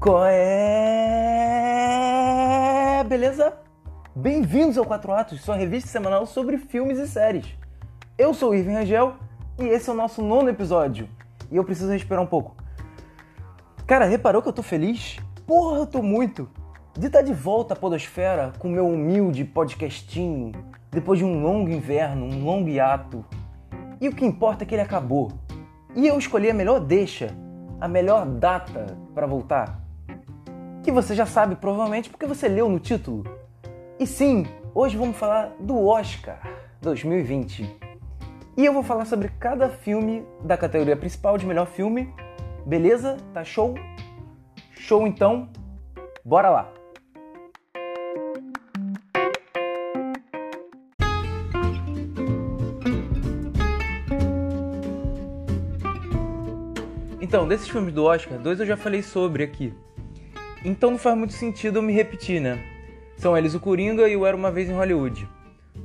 Qual é? Beleza? Bem-vindos ao Quatro Atos, sua revista semanal sobre filmes e séries. Eu sou o Irving Rangel e esse é o nosso nono episódio. E eu preciso respirar um pouco. Cara, reparou que eu tô feliz? Porra, eu tô muito! De estar de volta à Podosfera com meu humilde podcastinho, depois de um longo inverno, um longo hiato. E o que importa é que ele acabou. E eu escolhi a melhor deixa, a melhor data para voltar. Que você já sabe provavelmente porque você leu no título. E sim, hoje vamos falar do Oscar 2020. E eu vou falar sobre cada filme da categoria principal de melhor filme. Beleza? Tá show? Show então. Bora lá. Então, desses filmes do Oscar, dois eu já falei sobre aqui. Então não faz muito sentido eu me repetir, né? São eles o Coringa e o Era Uma Vez em Hollywood.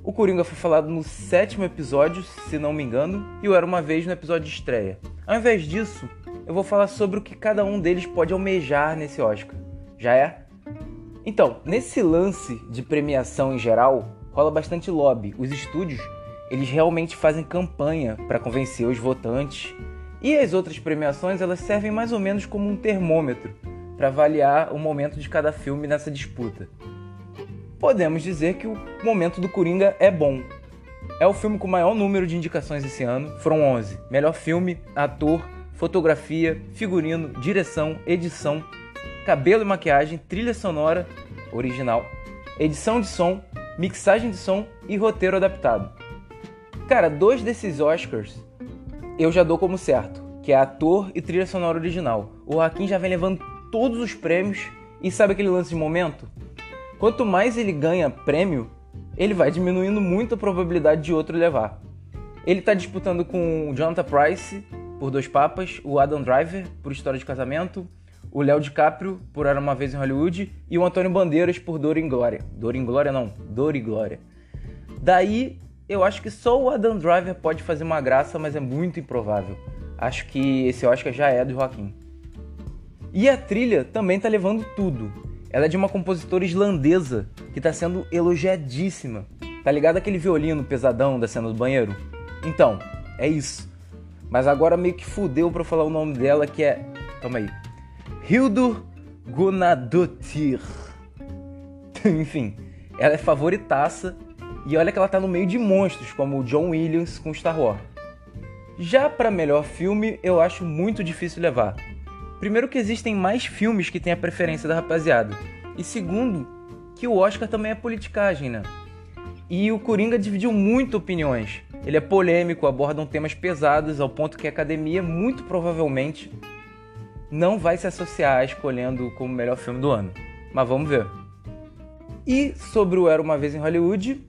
O Coringa foi falado no sétimo episódio, se não me engano, e o Era Uma Vez no episódio de estreia. Ao invés disso, eu vou falar sobre o que cada um deles pode almejar nesse Oscar. Já é? Então, nesse lance de premiação em geral, rola bastante lobby. Os estúdios, eles realmente fazem campanha para convencer os votantes e as outras premiações elas servem mais ou menos como um termômetro para avaliar o momento de cada filme nessa disputa. Podemos dizer que o momento do Coringa é bom. É o filme com maior número de indicações esse ano, foram 11. Melhor filme, ator, fotografia, figurino, direção, edição, cabelo e maquiagem, trilha sonora original, edição de som, mixagem de som e roteiro adaptado. Cara, dois desses Oscars eu já dou como certo, que é ator e trilha sonora original. O Joaquim já vem levando todos os prêmios e sabe aquele lance de momento? Quanto mais ele ganha prêmio, ele vai diminuindo muito a probabilidade de outro levar. Ele está disputando com o Jonathan Price por Dois Papas, o Adam Driver por História de Casamento, o Léo DiCaprio por Era Uma Vez em Hollywood e o Antônio Bandeiras por Dor em Glória. Dor em Glória não, Dor e Glória. Daí eu acho que só o Adam Driver pode fazer uma graça, mas é muito improvável. Acho que esse Oscar já é do Joaquim. E a trilha também tá levando tudo. Ela é de uma compositora islandesa que tá sendo elogiadíssima. Tá ligado aquele violino pesadão da cena do banheiro? Então, é isso. Mas agora meio que fudeu pra falar o nome dela, que é. Calma aí. Hildur Gunnadóttir. Enfim, ela é favoritaça e olha que ela tá no meio de monstros, como o John Williams com Star Wars. Já para melhor filme, eu acho muito difícil levar. Primeiro que existem mais filmes que têm a preferência da rapaziada. E segundo, que o Oscar também é politicagem, né? E o Coringa dividiu muito opiniões. Ele é polêmico, abordam temas pesados ao ponto que a academia muito provavelmente não vai se associar escolhendo como melhor filme do ano. Mas vamos ver. E sobre o Era Uma Vez em Hollywood,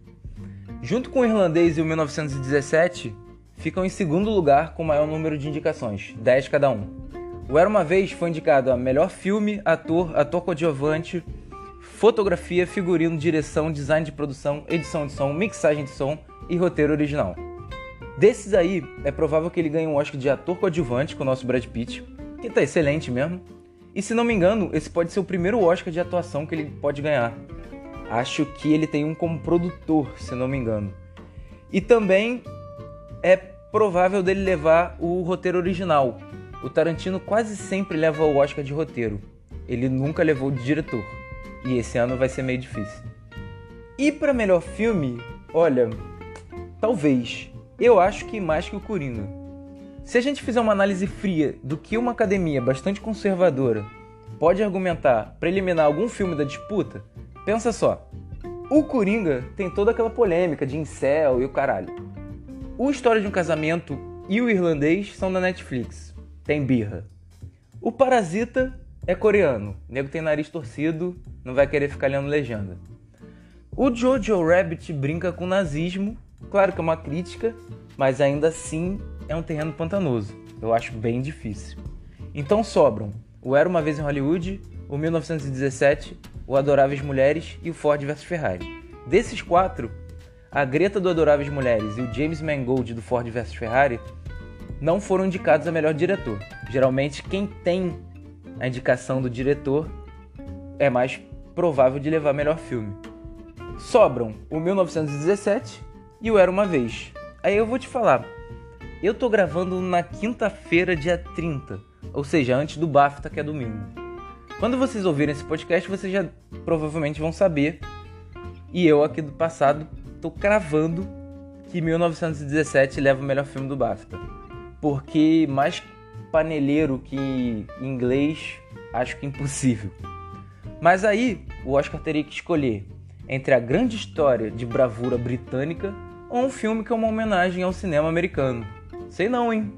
Junto com o irlandês e o 1917, ficam em segundo lugar com o maior número de indicações, 10 cada um. O Era Uma Vez foi indicado a melhor filme, ator, ator coadjuvante, fotografia, figurino, direção, design de produção, edição de som, mixagem de som e roteiro original. Desses aí, é provável que ele ganhe um Oscar de ator coadjuvante com o nosso Brad Pitt, que tá excelente mesmo. E se não me engano, esse pode ser o primeiro Oscar de atuação que ele pode ganhar, Acho que ele tem um como produtor, se não me engano. E também é provável dele levar o roteiro original. O Tarantino quase sempre leva o Oscar de roteiro. Ele nunca levou de diretor. E esse ano vai ser meio difícil. E para melhor filme, olha, talvez. Eu acho que mais que o Coringa. Se a gente fizer uma análise fria do que uma academia bastante conservadora pode argumentar para eliminar algum filme da disputa, Pensa só, o Coringa tem toda aquela polêmica de incel e o caralho. O História de um Casamento e o Irlandês são da Netflix. Tem birra. O Parasita é coreano. O nego tem nariz torcido, não vai querer ficar lendo legenda. O Jojo Rabbit brinca com nazismo. Claro que é uma crítica, mas ainda assim é um terreno pantanoso. Eu acho bem difícil. Então sobram o Era Uma Vez em Hollywood, o 1917 o Adoráveis Mulheres e o Ford vs Ferrari. Desses quatro, a Greta do Adoráveis Mulheres e o James Mangold do Ford vs Ferrari não foram indicados a melhor diretor. Geralmente quem tem a indicação do diretor é mais provável de levar melhor filme. Sobram o 1917 e o Era Uma Vez. Aí eu vou te falar, eu tô gravando na quinta-feira, dia 30, ou seja, antes do BAFTA, que é domingo. Quando vocês ouvirem esse podcast, vocês já provavelmente vão saber. E eu aqui do passado tô cravando que 1917 leva o melhor filme do BAFTA. Porque mais paneleiro que inglês, acho que impossível. Mas aí, o Oscar teria que escolher entre a grande história de bravura britânica ou um filme que é uma homenagem ao cinema americano. Sei não, hein?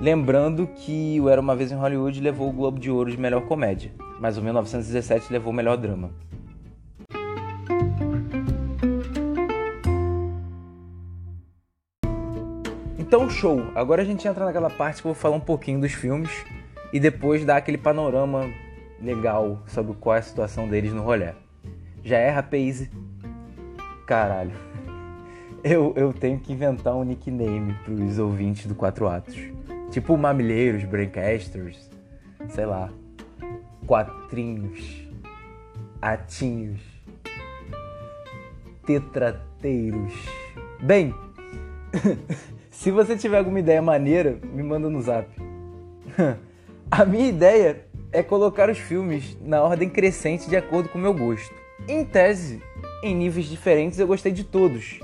Lembrando que o Era Uma Vez em Hollywood levou o Globo de Ouro de melhor comédia, mas o 1917 levou o melhor drama. Show! Agora a gente entra naquela parte que eu vou falar um pouquinho dos filmes e depois dar aquele panorama legal sobre qual é a situação deles no rolê. Já é Rapaze? Caralho. Eu, eu tenho que inventar um nickname pros ouvintes do Quatro Atos. Tipo Mamilheiros, Braincasters, sei lá. Quatrinhos. Atinhos. Tetrateiros. Bem, se você tiver alguma ideia maneira, me manda no zap. A minha ideia é colocar os filmes na ordem crescente de acordo com o meu gosto. Em tese, em níveis diferentes, eu gostei de todos.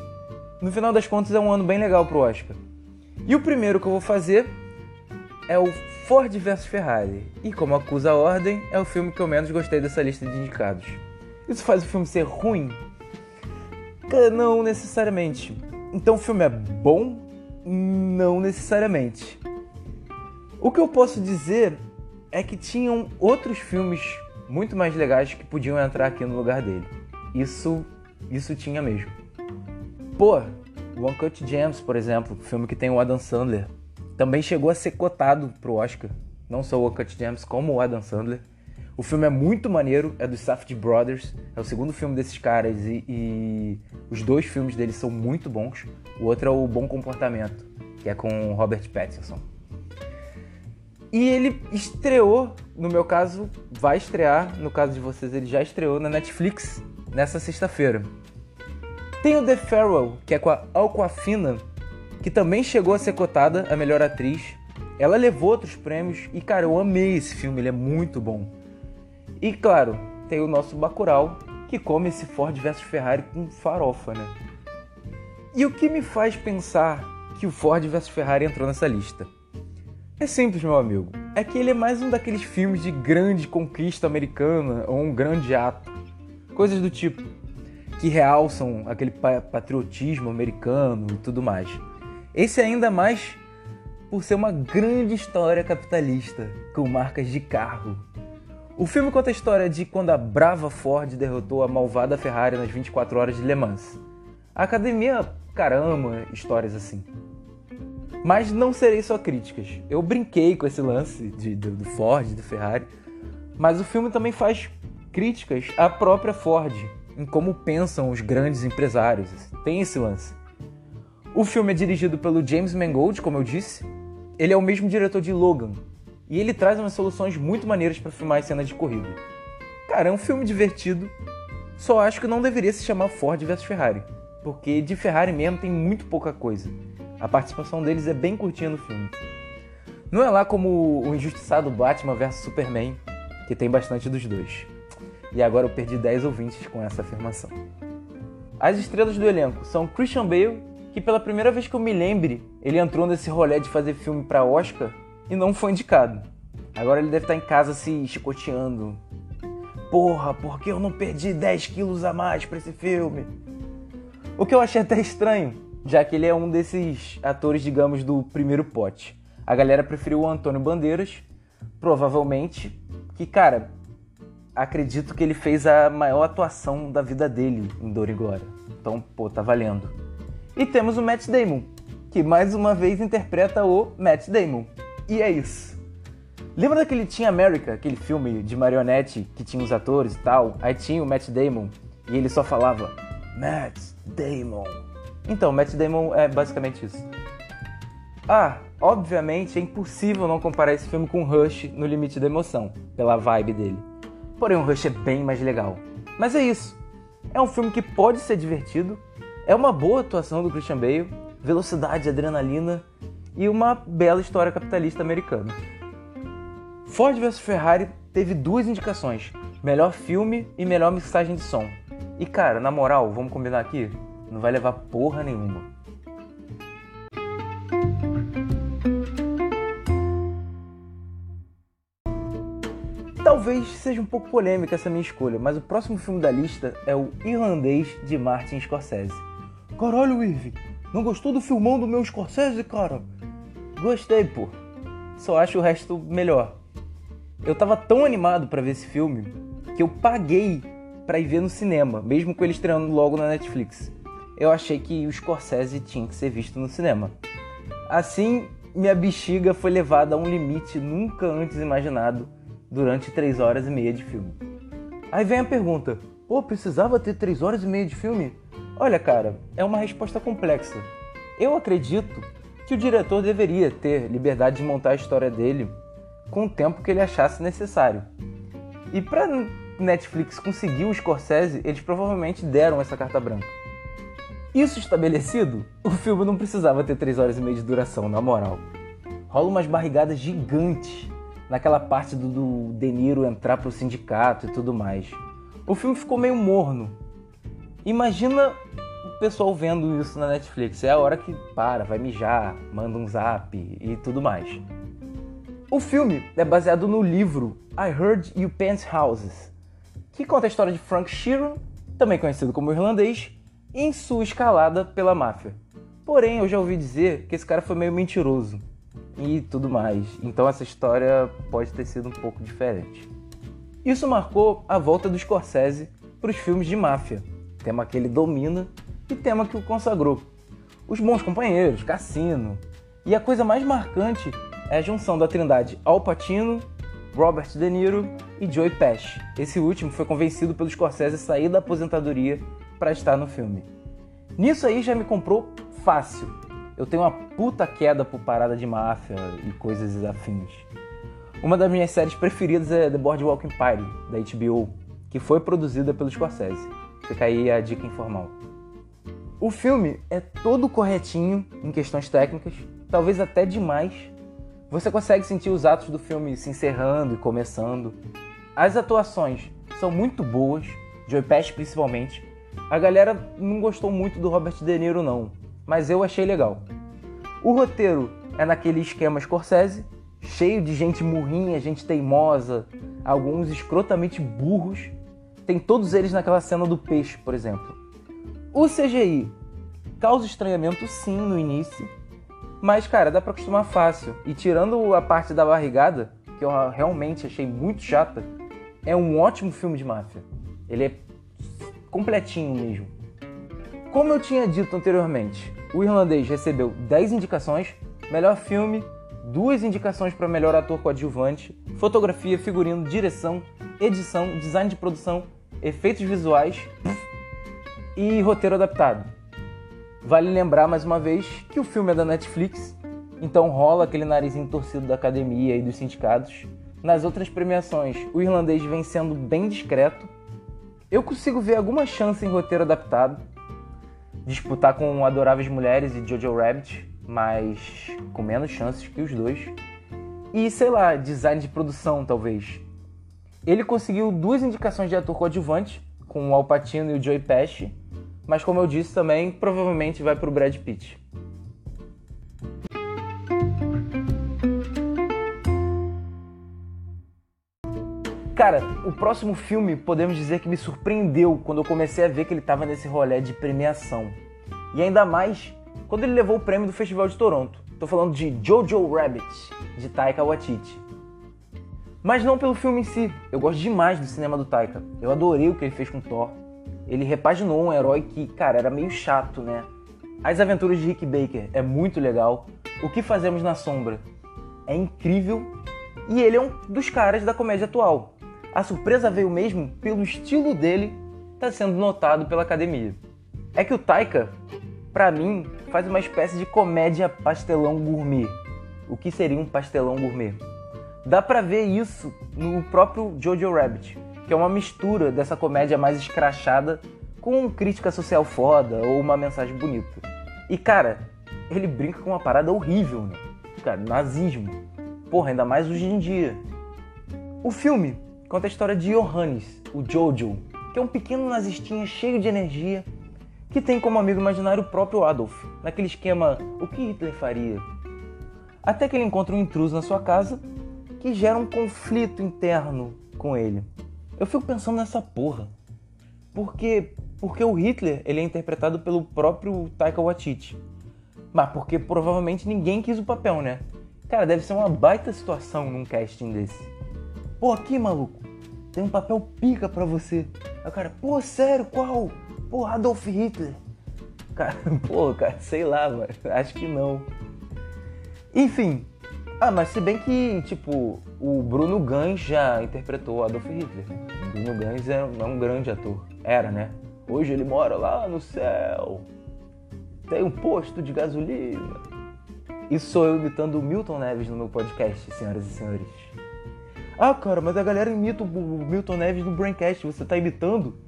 No final das contas, é um ano bem legal pro Oscar. E o primeiro que eu vou fazer é o Ford vs Ferrari. E como acusa a ordem, é o filme que eu menos gostei dessa lista de indicados. Isso faz o filme ser ruim? Não necessariamente. Então o filme é bom? Não necessariamente. O que eu posso dizer é que tinham outros filmes muito mais legais que podiam entrar aqui no lugar dele. Isso, isso tinha mesmo. Pô, o Uncut Gems, por exemplo, filme que tem o Adam Sandler, também chegou a ser cotado pro Oscar. Não só o Uncut Gems, como o Adam Sandler. O filme é muito maneiro, é dos Safdie Brothers, é o segundo filme desses caras e, e, os dois filmes deles são muito bons. O outro é o Bom Comportamento, que é com Robert Pattinson. E ele estreou, no meu caso, vai estrear, no caso de vocês, ele já estreou na Netflix nessa sexta-feira. Tem o The Farewell, que é com a Alcoafina, que também chegou a ser cotada a melhor atriz. Ela levou outros prêmios e, cara, eu amei esse filme, ele é muito bom. E, claro, tem o nosso Bacurau, que come esse Ford vs Ferrari com farofa, né? E o que me faz pensar que o Ford vs Ferrari entrou nessa lista? É simples, meu amigo. É que ele é mais um daqueles filmes de grande conquista americana ou um grande ato. Coisas do tipo que realçam aquele patriotismo americano e tudo mais. Esse é ainda mais por ser uma grande história capitalista com marcas de carro. O filme conta a história de quando a brava Ford derrotou a malvada Ferrari nas 24 horas de Le Mans. A academia, caramba, histórias assim. Mas não serei só críticas. Eu brinquei com esse lance de, do, do Ford, do Ferrari, mas o filme também faz críticas à própria Ford, em como pensam os grandes empresários. Tem esse lance. O filme é dirigido pelo James Mangold, como eu disse. Ele é o mesmo diretor de Logan. E ele traz umas soluções muito maneiras para filmar as cenas de corrida. Cara, é um filme divertido. Só acho que não deveria se chamar Ford vs Ferrari. Porque de Ferrari mesmo tem muito pouca coisa. A participação deles é bem curtinha no filme. Não é lá como o injustiçado Batman vs Superman, que tem bastante dos dois. E agora eu perdi 10 ouvintes com essa afirmação. As estrelas do elenco são Christian Bale, que pela primeira vez que eu me lembre, ele entrou nesse rolê de fazer filme para Oscar e não foi indicado. Agora ele deve estar em casa se chicoteando. Porra, por que eu não perdi 10 quilos a mais para esse filme? O que eu achei até estranho, já que ele é um desses atores, digamos, do primeiro pote. A galera preferiu o Antônio Bandeiras, provavelmente, que, cara, acredito que ele fez a maior atuação da vida dele em Dor e Glória. Então, pô, tá valendo. E temos o Matt Damon, que mais uma vez interpreta o Matt Damon. E é isso. Lembra daquele Team America, aquele filme de marionete que tinha os atores e tal? Aí tinha o Matt Damon e ele só falava Matt Damon. Então, Matt Damon é basicamente isso. Ah, Obviamente é impossível não comparar esse filme com Rush no limite da emoção, pela vibe dele. Porém, o Rush é bem mais legal. Mas é isso. É um filme que pode ser divertido, é uma boa atuação do Christian Bale, velocidade, adrenalina e uma bela história capitalista americana. Ford vs Ferrari teve duas indicações: melhor filme e melhor mixagem de som. E cara, na moral, vamos combinar aqui? Não vai levar porra nenhuma. Talvez seja um pouco polêmica essa minha escolha, mas o próximo filme da lista é o Irlandês de Martin Scorsese. Caralho, Irving, não gostou do filmão do meu Scorsese, cara? Gostei, pô. Só acho o resto melhor. Eu tava tão animado para ver esse filme que eu paguei para ir ver no cinema, mesmo com ele estreando logo na Netflix. Eu achei que o Scorsese tinha que ser visto no cinema. Assim, minha bexiga foi levada a um limite nunca antes imaginado durante 3 horas e meia de filme. Aí vem a pergunta: pô, precisava ter 3 horas e meia de filme? Olha, cara, é uma resposta complexa. Eu acredito que o diretor deveria ter liberdade de montar a história dele com o tempo que ele achasse necessário. E para Netflix conseguir o Scorsese, eles provavelmente deram essa carta branca. Isso estabelecido, o filme não precisava ter 3 horas e meia de duração, na moral. Rola umas barrigadas gigantes naquela parte do, do De Niro entrar pro sindicato e tudo mais. O filme ficou meio morno. Imagina o pessoal vendo isso na Netflix. É a hora que para, vai mijar, manda um zap e tudo mais. O filme é baseado no livro I Heard You Pants Houses, que conta a história de Frank Sheeran, também conhecido como irlandês, em sua escalada pela máfia. Porém, eu já ouvi dizer que esse cara foi meio mentiroso e tudo mais. Então essa história pode ter sido um pouco diferente. Isso marcou a volta do Scorsese para os filmes de máfia, tema que ele domina e tema que o consagrou. Os Bons Companheiros, Cassino. E a coisa mais marcante é a junção da trindade Al Pacino, Robert De Niro e Joey Pesci. Esse último foi convencido pelo Scorsese a sair da aposentadoria para estar no filme. Nisso aí já me comprou fácil, eu tenho uma puta queda por parada de máfia e coisas afins. Uma das minhas séries preferidas é The Boardwalk Empire, da HBO, que foi produzida pelo Scorsese. Fica aí a dica informal. O filme é todo corretinho em questões técnicas, talvez até demais. Você consegue sentir os atos do filme se encerrando e começando. As atuações são muito boas, Joey Pesci principalmente. A galera não gostou muito do Robert De Niro não, mas eu achei legal. O roteiro é naquele esquema Scorsese, cheio de gente murrinha, gente teimosa, alguns escrotamente burros. Tem todos eles naquela cena do peixe, por exemplo. O CGI causa estranhamento sim no início, mas cara, dá pra acostumar fácil. E tirando a parte da barrigada, que eu realmente achei muito chata, é um ótimo filme de máfia. Ele é completinho mesmo. Como eu tinha dito anteriormente, o irlandês recebeu 10 indicações, melhor filme, duas indicações para melhor ator coadjuvante, fotografia, figurino, direção, edição, design de produção, efeitos visuais e roteiro adaptado. Vale lembrar mais uma vez que o filme é da Netflix, então rola aquele narizinho torcido da academia e dos sindicatos. Nas outras premiações, o irlandês vem sendo bem discreto. Eu consigo ver alguma chance em roteiro adaptado, disputar com Adoráveis Mulheres e Jojo Rabbit, mas com menos chances que os dois. E sei lá, design de produção talvez. Ele conseguiu duas indicações de ator coadjuvante, com o Al Pacino e o Joey Pesci, mas como eu disse também, provavelmente vai para o Brad Pitt. Cara, o próximo filme podemos dizer que me surpreendeu quando eu comecei a ver que ele estava nesse rolê de premiação. E ainda mais quando ele levou o prêmio do Festival de Toronto. Tô falando de Jojo Rabbit, de Taika Waititi. Mas não pelo filme em si. Eu gosto demais do cinema do Taika. Eu adorei o que ele fez com Thor. Ele repaginou um herói que, cara, era meio chato, né? As Aventuras de Rick Baker é muito legal. O que fazemos na sombra é incrível. E ele é um dos caras da comédia atual. A surpresa veio mesmo pelo estilo dele tá sendo notado pela academia. É que o Taika, para mim, faz uma espécie de comédia pastelão gourmet. o que seria um pastelão gourmet. Dá pra ver isso no próprio Jojo Rabbit, que é uma mistura dessa comédia mais escrachada com crítica social foda ou uma mensagem bonita. E cara, ele brinca com uma parada horrível, né? Cara, nazismo. Porra, ainda mais hoje em dia. O filme conta a história de Johannes, o Jojo, que é um pequeno nazistinha cheio de energia que tem como amigo imaginário o próprio Adolf, naquele esquema o que Hitler faria. Até que ele encontra um intruso na sua casa que gera um conflito interno com ele. Eu fico pensando nessa porra. Porque porque o Hitler ele é interpretado pelo próprio Taika Waititi. Mas porque provavelmente ninguém quis o papel, né? Cara, deve ser uma baita situação num casting desse. Pô, aqui, maluco, tem um papel pica pra você. Aí o cara, pô, sério, qual? Pô, Adolf Hitler. Cara, pô, cara, sei lá, mano. Acho que não. Enfim. Ah, mas se bem que, tipo, o Bruno Gans já interpretou Adolf Hitler. O Bruno Gans é, é um grande ator. Era, né? Hoje ele mora lá no céu. Tem um posto de gasolina. Isso sou eu imitando o Milton Neves no meu podcast, senhoras e senhores. Ah, cara, mas a galera imita o Milton Neves no Braincast. Você tá imitando?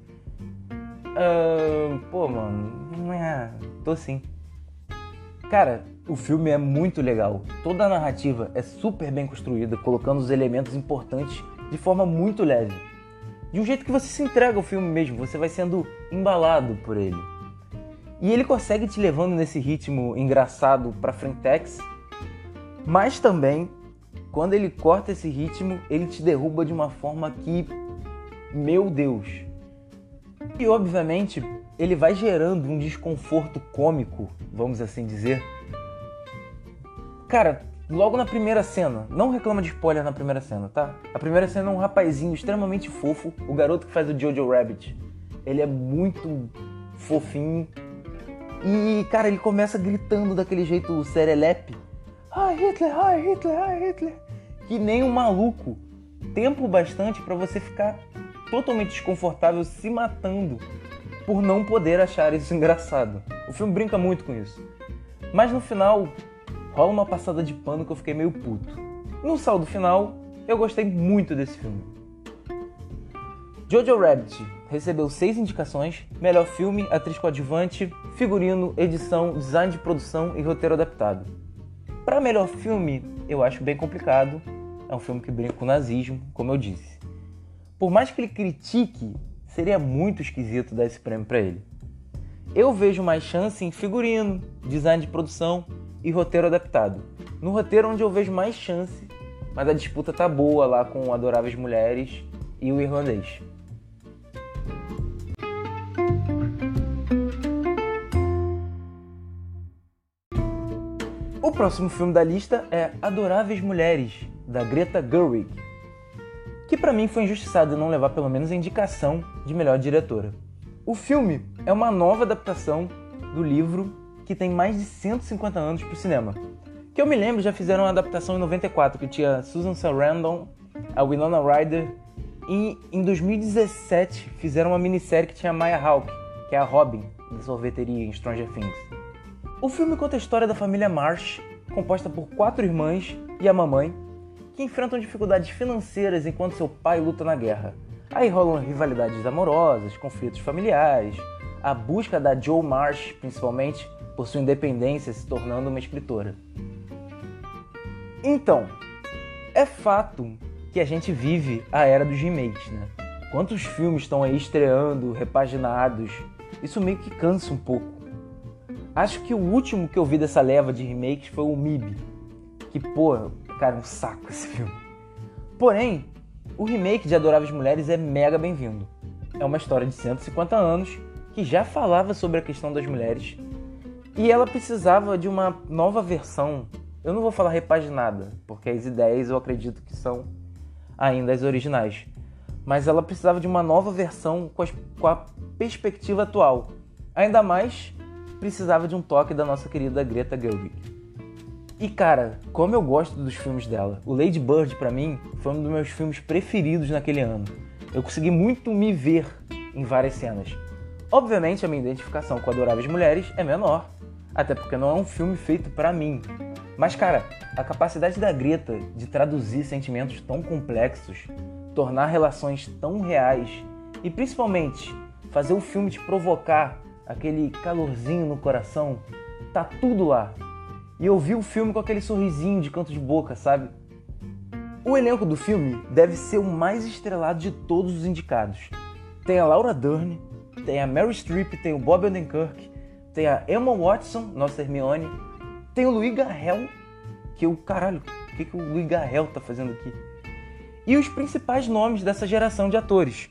Uh, pô, mano, é, tô sim. Cara, o filme é muito legal. Toda a narrativa é super bem construída, colocando os elementos importantes de forma muito leve. De um jeito que você se entrega ao filme mesmo, você vai sendo embalado por ele. E ele consegue te levando nesse ritmo engraçado pra frentex, mas também, quando ele corta esse ritmo, ele te derruba de uma forma que, meu Deus, e obviamente ele vai gerando um desconforto cômico, vamos assim dizer. Cara, logo na primeira cena, não reclama de spoiler na primeira cena, tá? A primeira cena é um rapazinho extremamente fofo, o garoto que faz o Jojo Rabbit. Ele é muito fofinho. E, cara, ele começa gritando daquele jeito serelepe. Ai, Hitler, ai, Hitler, ai, Hitler. Que nem um maluco. Tempo bastante para você ficar totalmente desconfortável se matando por não poder achar isso engraçado. O filme brinca muito com isso. Mas no final, rola uma passada de pano que eu fiquei meio puto. No saldo final, eu gostei muito desse filme. Jojo Rabbit recebeu seis indicações: melhor filme, atriz coadjuvante, figurino, edição, design de produção e roteiro adaptado. Para melhor filme, eu acho bem complicado. É um filme que brinca com o nazismo, como eu disse por mais que ele critique, seria muito esquisito dar esse prêmio para ele. Eu vejo mais chance em figurino, design de produção e roteiro adaptado. No roteiro onde eu vejo mais chance, mas a disputa tá boa lá com Adoráveis Mulheres e o Irlandês. O próximo filme da lista é Adoráveis Mulheres, da Greta Gerwig, que para mim foi injustiçado não levar pelo menos a indicação de melhor diretora. O filme é uma nova adaptação do livro que tem mais de 150 anos para o cinema. Que eu me lembro já fizeram uma adaptação em 94 que tinha Susan Sarandon, a Winona Ryder e em 2017 fizeram uma minissérie que tinha Maya Hawke, que é a Robin da sorveteria em Stranger Things. O filme conta a história da família Marsh, composta por quatro irmãs e a mamãe, que enfrentam dificuldades financeiras enquanto seu pai luta na guerra. Aí rolam rivalidades amorosas, conflitos familiares, a busca da Joe Marsh, principalmente, por sua independência, se tornando uma escritora. Então, é fato que a gente vive a era dos remakes, né? Quantos filmes estão aí estreando, repaginados? Isso meio que cansa um pouco. Acho que o último que eu vi dessa leva de remakes foi o MIB. Que, pô, Cara, um saco esse filme. Porém, o remake de Adoráveis Mulheres é mega bem-vindo. É uma história de 150 anos que já falava sobre a questão das mulheres e ela precisava de uma nova versão. Eu não vou falar repaginada, porque as ideias eu acredito que são ainda as originais. Mas ela precisava de uma nova versão com, as, com a perspectiva atual. Ainda mais precisava de um toque da nossa querida Greta Gerwig. E cara, como eu gosto dos filmes dela. O Lady Bird para mim foi um dos meus filmes preferidos naquele ano. Eu consegui muito me ver em várias cenas. Obviamente a minha identificação com Adoráveis Mulheres é menor, Até porque não é um filme feito para mim. Mas, cara, a capacidade da Greta de traduzir sentimentos tão complexos, tornar relações tão reais e principalmente fazer o filme te provocar aquele calorzinho no coração, tá tudo lá. E eu vi o filme com aquele sorrisinho de canto de boca, sabe? O elenco do filme deve ser o mais estrelado de todos os indicados. Tem a Laura Dern, tem a Mary Streep, tem o Bob Odenkirk, tem a Emma Watson, nossa Hermione, tem o Louis Garrel, que o caralho, o que, que o Louis Garrel tá fazendo aqui? E os principais nomes dessa geração de atores,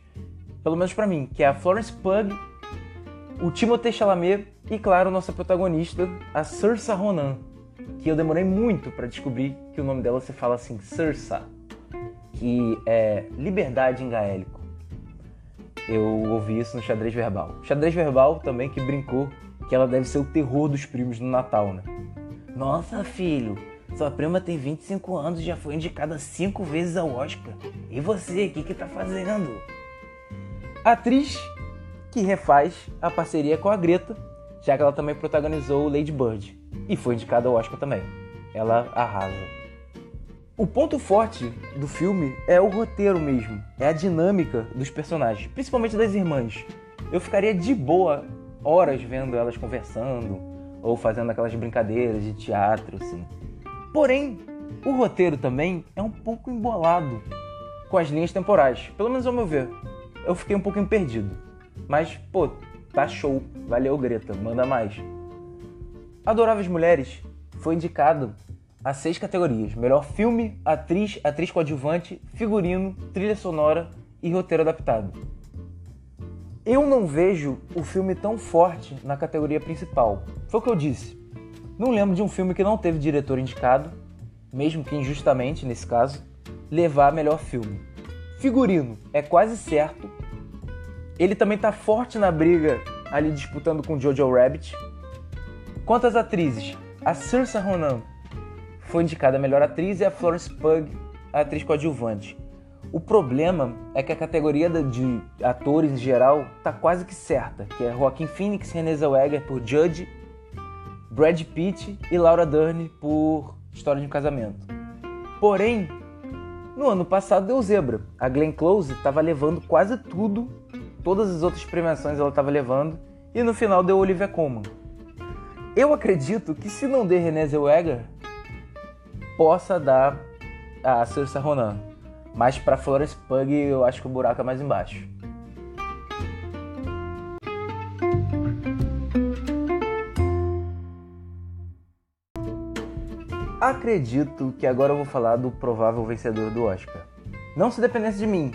pelo menos para mim, que é a Florence Pugh, o Timothée Chalamet e, claro, nossa protagonista, a Saoirse Ronan que eu demorei muito para descobrir que o nome dela se fala assim, Sursa, que é liberdade em gaélico. Eu ouvi isso no xadrez verbal. Xadrez verbal também que brincou que ela deve ser o terror dos primos no Natal, né? Nossa, filho, sua prima tem 25 anos e já foi indicada cinco vezes ao Oscar. E você, o que, que tá fazendo? Atriz que refaz a parceria com a Greta, já que ela também protagonizou Lady Bird e foi indicada ao Oscar também. Ela arrasa. O ponto forte do filme é o roteiro mesmo, é a dinâmica dos personagens, principalmente das irmãs. Eu ficaria de boa horas vendo elas conversando ou fazendo aquelas brincadeiras de teatro assim. Porém, o roteiro também é um pouco embolado com as linhas temporais, pelo menos ao meu ver. Eu fiquei um pouquinho perdido. Mas, pô, tá show. Valeu, Greta, manda mais. Adoráveis Mulheres foi indicado a seis categorias: melhor filme, atriz, atriz coadjuvante, figurino, trilha sonora e roteiro adaptado. Eu não vejo o filme tão forte na categoria principal. Foi o que eu disse. Não lembro de um filme que não teve diretor indicado, mesmo que injustamente nesse caso, levar melhor filme. Figurino é quase certo. Ele também está forte na briga ali disputando com Jojo Rabbit, Quanto às atrizes, a Saoirse Ronan foi indicada a melhor atriz e a Florence Pugh a atriz coadjuvante. O problema é que a categoria de atores em geral tá quase que certa, que é Joaquin Phoenix, Renée Zellweger por Judge, Brad Pitt e Laura Dern por História de um Casamento. Porém, no ano passado deu zebra. A Glenn Close estava levando quase tudo, todas as outras premiações ela estava levando, e no final deu Olivia Colman. Eu acredito que se não der René Zellweger, possa dar a Saoirse Ronan. Mas para Florence Pug eu acho que o buraco é mais embaixo. Acredito que agora eu vou falar do provável vencedor do Oscar. Não se dependesse de mim,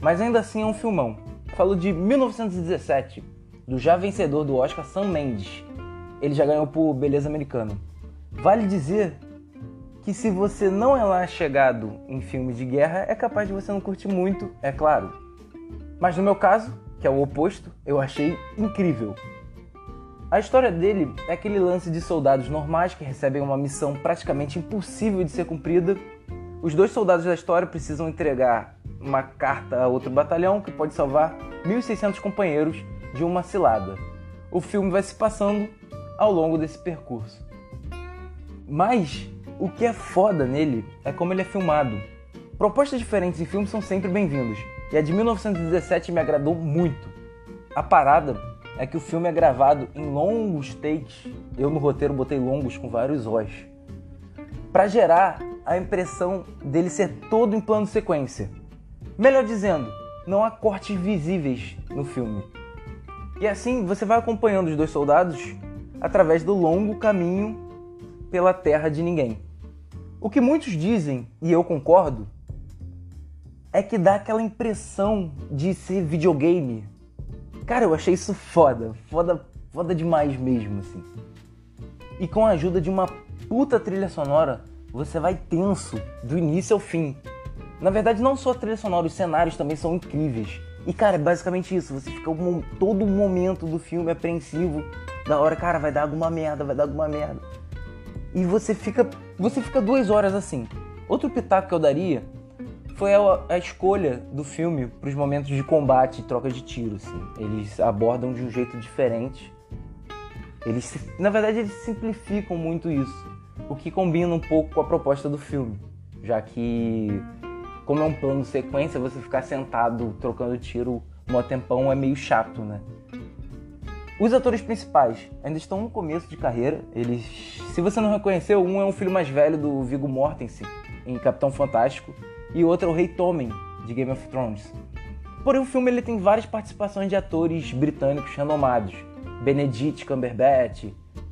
mas ainda assim é um filmão. Falo de 1917, do já vencedor do Oscar Sam Mendes, ele já ganhou por Beleza Americana. Vale dizer que se você não é lá chegado em filmes de guerra, é capaz de você não curtir muito, é claro. Mas no meu caso, que é o oposto, eu achei incrível. A história dele é aquele lance de soldados normais que recebem uma missão praticamente impossível de ser cumprida. Os dois soldados da história precisam entregar uma carta a outro batalhão que pode salvar 1.600 companheiros de uma cilada. O filme vai se passando ao longo desse percurso. Mas o que é foda nele é como ele é filmado. Propostas diferentes em filmes são sempre bem-vindas, e a de 1917 me agradou muito. A parada é que o filme é gravado em longos takes, eu no roteiro botei longos com vários Os, para gerar a impressão dele ser todo em plano sequência. Melhor dizendo, não há cortes visíveis no filme. E assim você vai acompanhando os dois soldados através do longo caminho pela terra de ninguém. O que muitos dizem, e eu concordo, é que dá aquela impressão de ser videogame. Cara, eu achei isso foda, foda, foda demais mesmo, assim. E com a ajuda de uma puta trilha sonora, você vai tenso do início ao fim. Na verdade, não só a trilha sonora, os cenários também são incríveis. E cara, é basicamente isso, você fica todo momento do filme apreensivo da hora, cara, vai dar alguma merda, vai dar alguma merda. E você fica, você fica duas horas assim. Outro pitaco que eu daria foi a, a escolha do filme para os momentos de combate e troca de tiro. Assim. Eles abordam de um jeito diferente. Eles, na verdade, eles simplificam muito isso, o que combina um pouco com a proposta do filme, já que, como é um plano sequência, você ficar sentado trocando tiro um tempão é meio chato, né? Os atores principais ainda estão no começo de carreira. Eles, se você não reconheceu, um é um filho mais velho do Viggo Mortensen em Capitão Fantástico e outro é o Rei Tommen de Game of Thrones. Porém, o filme ele tem várias participações de atores britânicos renomados. Benedict Cumberbatch,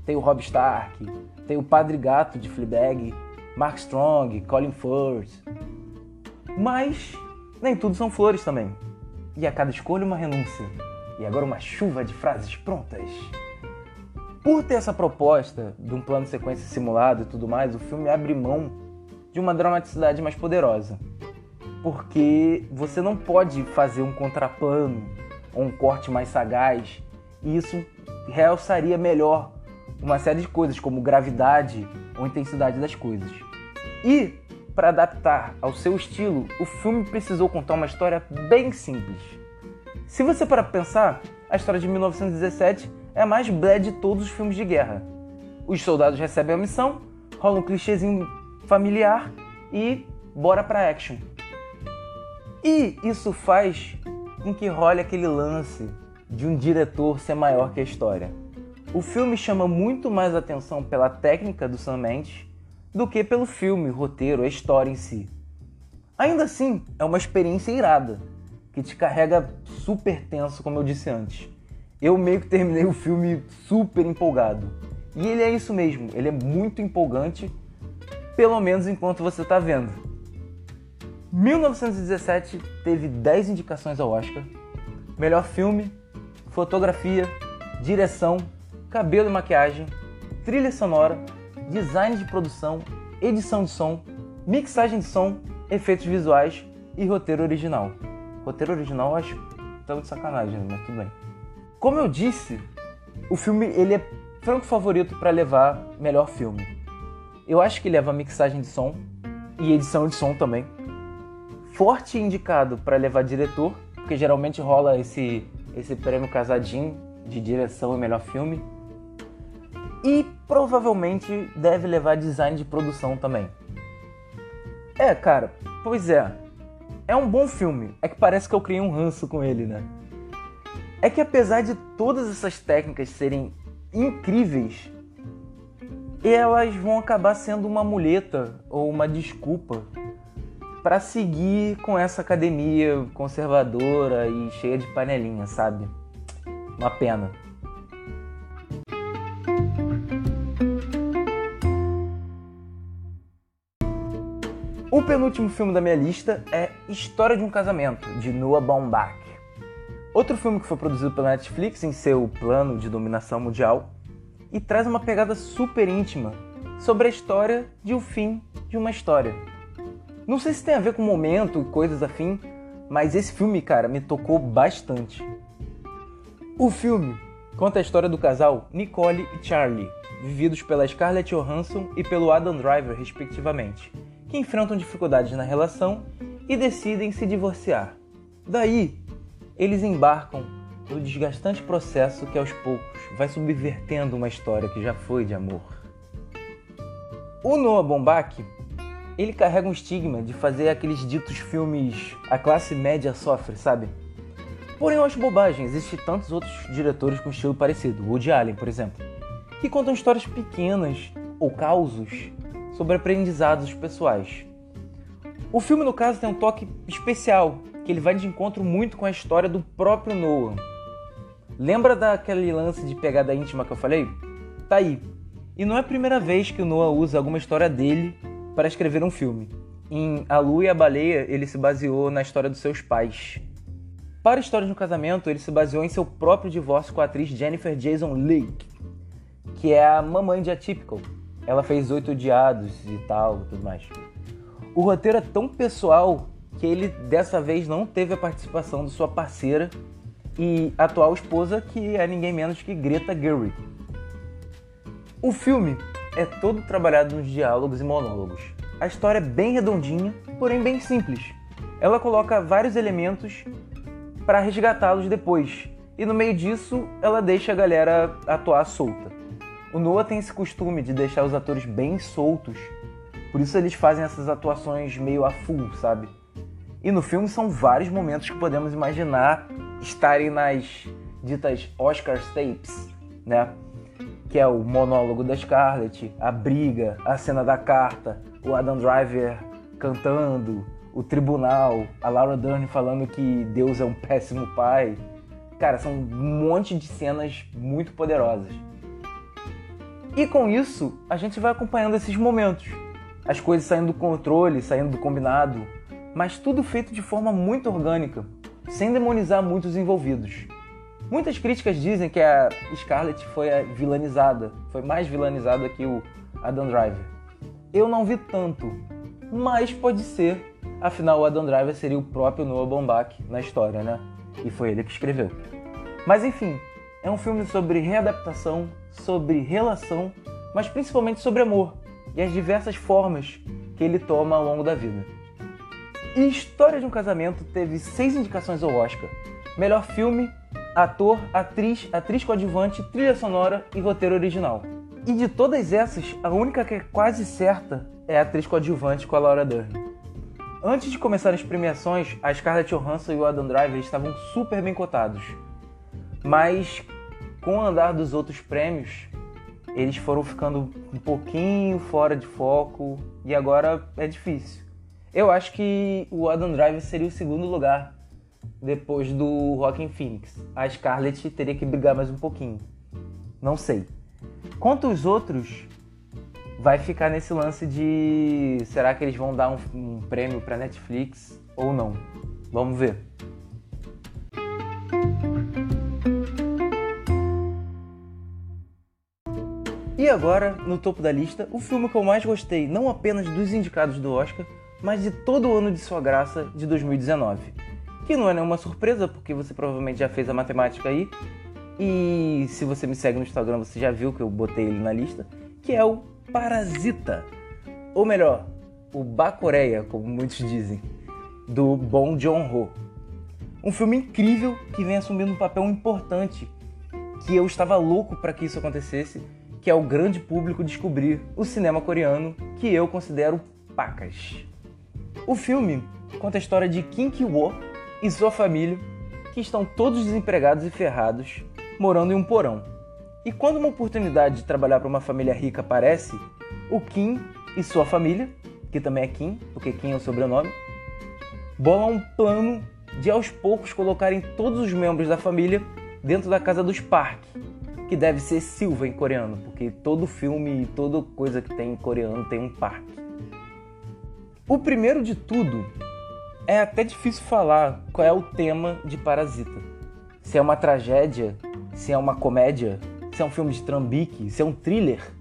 tem o Rob Stark, tem o Padre Gato de Fleabag, Mark Strong, Colin Firth. Mas nem tudo são flores também. E a cada escolha uma renúncia. E agora uma chuva de frases prontas. Por ter essa proposta de um plano sequência simulado e tudo mais, o filme abre mão de uma dramaticidade mais poderosa. Porque você não pode fazer um contraplano ou um corte mais sagaz, e isso realçaria melhor uma série de coisas, como gravidade ou intensidade das coisas. E, para adaptar ao seu estilo, o filme precisou contar uma história bem simples se você para pensar, a história de 1917 é a mais bled de todos os filmes de guerra. Os soldados recebem a missão, rola um clichêzinho familiar e bora pra action. E isso faz com que role aquele lance de um diretor ser maior que a história. O filme chama muito mais atenção pela técnica do Sam Mendes do que pelo filme, roteiro, a história em si. Ainda assim, é uma experiência irada que te carrega super tenso, como eu disse antes. Eu meio que terminei o filme super empolgado. E ele é isso mesmo, ele é muito empolgante, pelo menos enquanto você está vendo. 1917 teve 10 indicações ao Oscar. Melhor filme, fotografia, direção, cabelo e maquiagem, trilha sonora, design de produção, edição de som, mixagem de som, efeitos visuais e roteiro original. Roteiro original eu acho tão de sacanagem, mas tudo bem. Como eu disse, o filme ele é franco favorito para levar melhor filme. Eu acho que leva mixagem de som e edição de som também. Forte indicado para levar diretor, porque geralmente rola esse esse prêmio casadinho de direção e melhor filme. E provavelmente deve levar design de produção também. É, cara, pois é. É um bom filme. É que parece que eu criei um ranço com ele, né? É que apesar de todas essas técnicas serem incríveis, elas vão acabar sendo uma muleta ou uma desculpa para seguir com essa academia conservadora e cheia de panelinha, sabe? Uma pena. O penúltimo filme da minha lista é História de um Casamento, de Noah Baumbach. Outro filme que foi produzido pela Netflix em seu plano de dominação mundial e traz uma pegada super íntima sobre a história de o um fim de uma história. Não sei se tem a ver com momento e coisas afim, mas esse filme, cara, me tocou bastante. O filme conta a história do casal Nicole e Charlie, vividos pela Scarlett Johansson e pelo Adam Driver, respectivamente que enfrentam dificuldades na relação e decidem se divorciar. Daí, eles embarcam no desgastante processo que aos poucos vai subvertendo uma história que já foi de amor. O Noah Baumbach, ele carrega um estigma de fazer aqueles ditos filmes a classe média sofre, sabe? Porém, eu acho bobagem, existem tantos outros diretores com estilo parecido, Woody Allen, por exemplo, que contam histórias pequenas ou causos sobre aprendizados pessoais. O filme, no caso, tem um toque especial, que ele vai de encontro muito com a história do próprio Noah. Lembra daquele lance de pegada íntima que eu falei? Tá aí. E não é a primeira vez que o Noah usa alguma história dele para escrever um filme. Em A Lua e a Baleia, ele se baseou na história dos seus pais. Para a história de um casamento, ele se baseou em seu próprio divórcio com a atriz Jennifer Jason Leigh, que é a mamãe de Atypical, ela fez Oito Odiados e tal, tudo mais. O roteiro é tão pessoal que ele dessa vez não teve a participação de sua parceira e atual esposa, que é ninguém menos que Greta Gerwig. O filme é todo trabalhado nos diálogos e monólogos. A história é bem redondinha, porém bem simples. Ela coloca vários elementos para resgatá-los depois, e no meio disso ela deixa a galera atuar solta. O Noah tem esse costume de deixar os atores bem soltos, por isso eles fazem essas atuações meio a full, sabe? E no filme são vários momentos que podemos imaginar estarem nas ditas Oscar tapes, né? Que é o monólogo da Scarlett, a briga, a cena da carta, o Adam Driver cantando, o tribunal, a Laura Dern falando que Deus é um péssimo pai. Cara, são um monte de cenas muito poderosas. E com isso, a gente vai acompanhando esses momentos. As coisas saindo do controle, saindo do combinado, mas tudo feito de forma muito orgânica, sem demonizar muitos envolvidos. Muitas críticas dizem que a Scarlett foi vilanizada, foi mais vilanizada que o Adam Driver. Eu não vi tanto, mas pode ser, afinal o Adam Driver seria o próprio Noah Baumbach na história, né? E foi ele que escreveu. Mas enfim, é um filme sobre readaptação, sobre relação, mas principalmente sobre amor e as diversas formas que ele toma ao longo da vida. E História de um Casamento teve seis indicações ao Oscar: melhor filme, ator, atriz, atriz coadjuvante, trilha sonora e roteiro original. E de todas essas, a única que é quase certa é a atriz coadjuvante com a Laura Dern. Antes de começar as premiações, a Scarlett Johansson e o Adam Driver estavam super bem cotados. Mas com o andar dos outros prêmios, eles foram ficando um pouquinho fora de foco e agora é difícil. Eu acho que o Adam Driver seria o segundo lugar depois do Rockin' Phoenix. A Scarlett teria que brigar mais um pouquinho. Não sei. Quanto os outros, vai ficar nesse lance de será que eles vão dar um, um prêmio para Netflix ou não? Vamos ver. Agora, no topo da lista, o filme que eu mais gostei, não apenas dos indicados do Oscar, mas de todo o ano de sua graça de 2019. Que não é nenhuma surpresa, porque você provavelmente já fez a matemática aí. E se você me segue no Instagram, você já viu que eu botei ele na lista, que é o Parasita. Ou melhor, o Bacoreia, como muitos dizem, do Bong Joon-ho. Um filme incrível que vem assumindo um papel importante, que eu estava louco para que isso acontecesse que é o grande público descobrir o cinema coreano que eu considero pacas. O filme conta a história de Kim Ki-woo e sua família, que estão todos desempregados e ferrados, morando em um porão. E quando uma oportunidade de trabalhar para uma família rica aparece, o Kim e sua família, que também é Kim, porque Kim é o sobrenome, bolam um plano de aos poucos colocarem todos os membros da família dentro da casa dos Park, que deve ser Silva em coreano, porque todo filme e toda coisa que tem em coreano tem um parque. O primeiro de tudo é até difícil falar qual é o tema de Parasita. Se é uma tragédia, se é uma comédia, se é um filme de trambique, se é um thriller,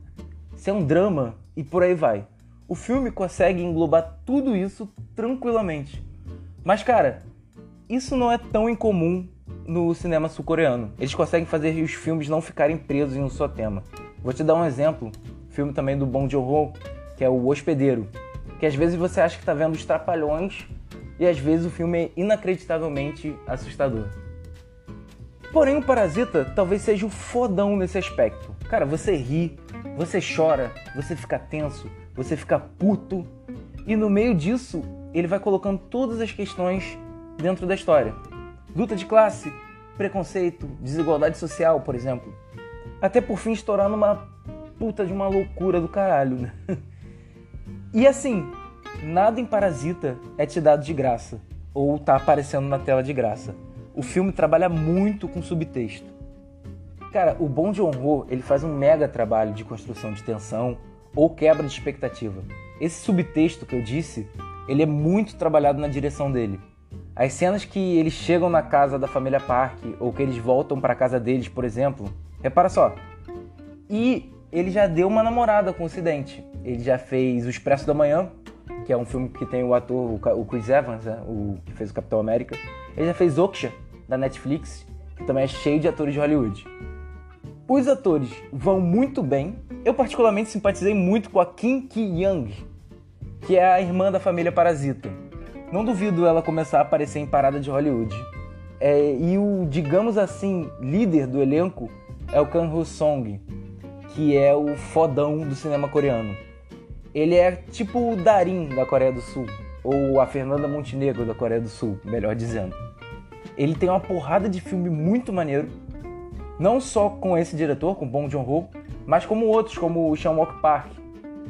se é um drama e por aí vai. O filme consegue englobar tudo isso tranquilamente. Mas cara, isso não é tão incomum no cinema sul-coreano. Eles conseguem fazer os filmes não ficarem presos em um só tema. Vou te dar um exemplo, filme também do Bong Joon-ho, que é o Hospedeiro, que às vezes você acha que está vendo os trapalhões e às vezes o filme é inacreditavelmente assustador. Porém, o Parasita talvez seja o fodão nesse aspecto. Cara, você ri, você chora, você fica tenso, você fica puto, e no meio disso, ele vai colocando todas as questões dentro da história luta de classe, preconceito, desigualdade social, por exemplo. Até por fim estourar numa puta de uma loucura do caralho, né? E assim, nada em Parasita é te dado de graça ou tá aparecendo na tela de graça. O filme trabalha muito com subtexto. Cara, o Bong Joon-ho, ele faz um mega trabalho de construção de tensão ou quebra de expectativa. Esse subtexto que eu disse, ele é muito trabalhado na direção dele. As cenas que eles chegam na casa da família Park ou que eles voltam para casa deles, por exemplo, repara só. E ele já deu uma namorada com o Ocidente. Ele já fez O Expresso da Manhã, que é um filme que tem o ator, o Chris Evans, né? o que fez o Capitão América. Ele já fez Oksha, da Netflix, que também é cheio de atores de Hollywood. Os atores vão muito bem. Eu particularmente simpatizei muito com a Kim Ki-young, que é a irmã da família Parasita. Não duvido ela começar a aparecer em parada de Hollywood. É, e o, digamos assim, líder do elenco é o Kang Ho Song, que é o fodão do cinema coreano. Ele é tipo o Darin da Coreia do Sul, ou a Fernanda Montenegro da Coreia do Sul, melhor dizendo. Ele tem uma porrada de filme muito maneiro, não só com esse diretor, com Bong Joon-ho, mas como outros, como o Wook Park,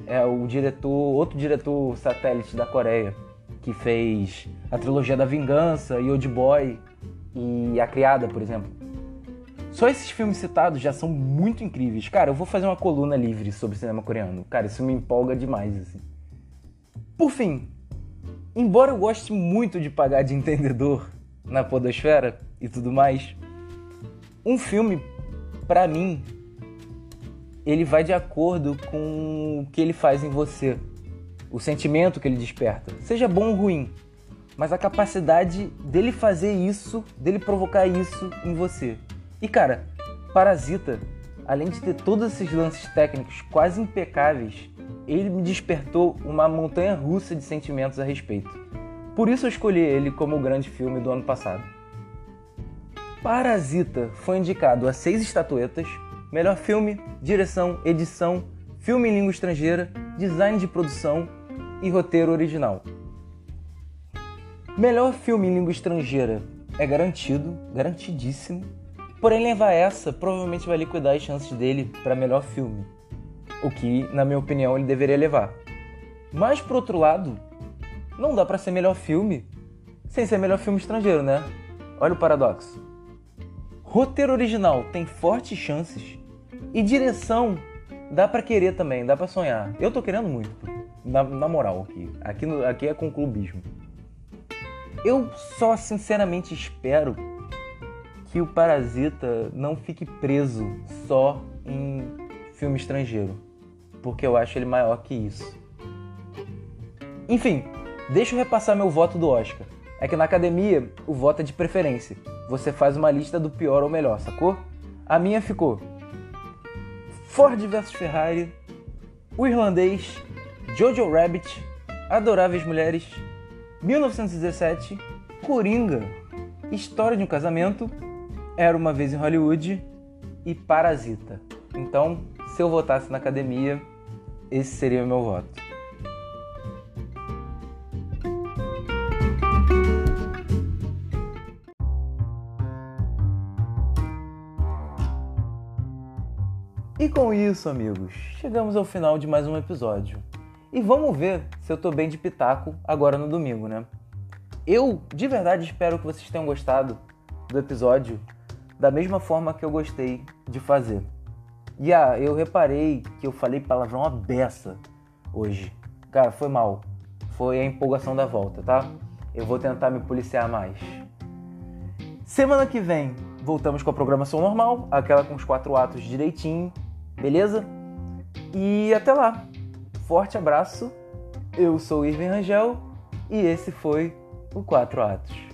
é o diretor, outro diretor satélite da Coreia, que fez a trilogia da Vingança, e Old Boy e A Criada, por exemplo. Só esses filmes citados já são muito incríveis. Cara, eu vou fazer uma coluna livre sobre cinema coreano. Cara, isso me empolga demais, assim. Por fim, embora eu goste muito de pagar de entendedor na podosfera e tudo mais, um filme, para mim, ele vai de acordo com o que ele faz em você, o sentimento que ele desperta, seja bom ou ruim, mas a capacidade dele fazer isso, dele provocar isso em você. E cara, Parasita, além de ter todos esses lances técnicos quase impecáveis, ele me despertou uma montanha russa de sentimentos a respeito. Por isso eu escolhi ele como o grande filme do ano passado. Parasita foi indicado a seis estatuetas: melhor filme, direção, edição, filme em língua estrangeira, design de produção e roteiro original. Melhor filme em língua estrangeira é garantido, garantidíssimo. Porém, levar essa provavelmente vai liquidar as chances dele para melhor filme, o que, na minha opinião, ele deveria levar. Mas por outro lado, não dá para ser melhor filme sem ser melhor filme estrangeiro, né? Olha o paradoxo. Roteiro original tem fortes chances e direção dá para querer também, dá para sonhar. Eu tô querendo muito, na, na moral aqui. Aqui, no, aqui é com clubismo. Eu só sinceramente espero que o Parasita não fique preso só em filme estrangeiro, porque eu acho ele maior que isso. Enfim, deixa eu repassar meu voto do Oscar. É que na academia o voto é de preferência. Você faz uma lista do pior ou melhor, sacou? A minha ficou Ford vs Ferrari, O Irlandês, Jojo Rabbit, Adoráveis Mulheres, 1917, Coringa, História de um Casamento, Era uma Vez em Hollywood e Parasita. Então, se eu votasse na academia, esse seria o meu voto. E com isso, amigos, chegamos ao final de mais um episódio. E vamos ver se eu tô bem de pitaco agora no domingo, né? Eu de verdade espero que vocês tenham gostado do episódio da mesma forma que eu gostei de fazer. E ah, eu reparei que eu falei palavrão beça hoje. Cara, foi mal. Foi a empolgação da volta, tá? Eu vou tentar me policiar mais. Semana que vem voltamos com a programação normal, aquela com os quatro atos direitinho, beleza? E até lá. Forte abraço. Eu sou o Irving Rangel e esse foi o Quatro Atos.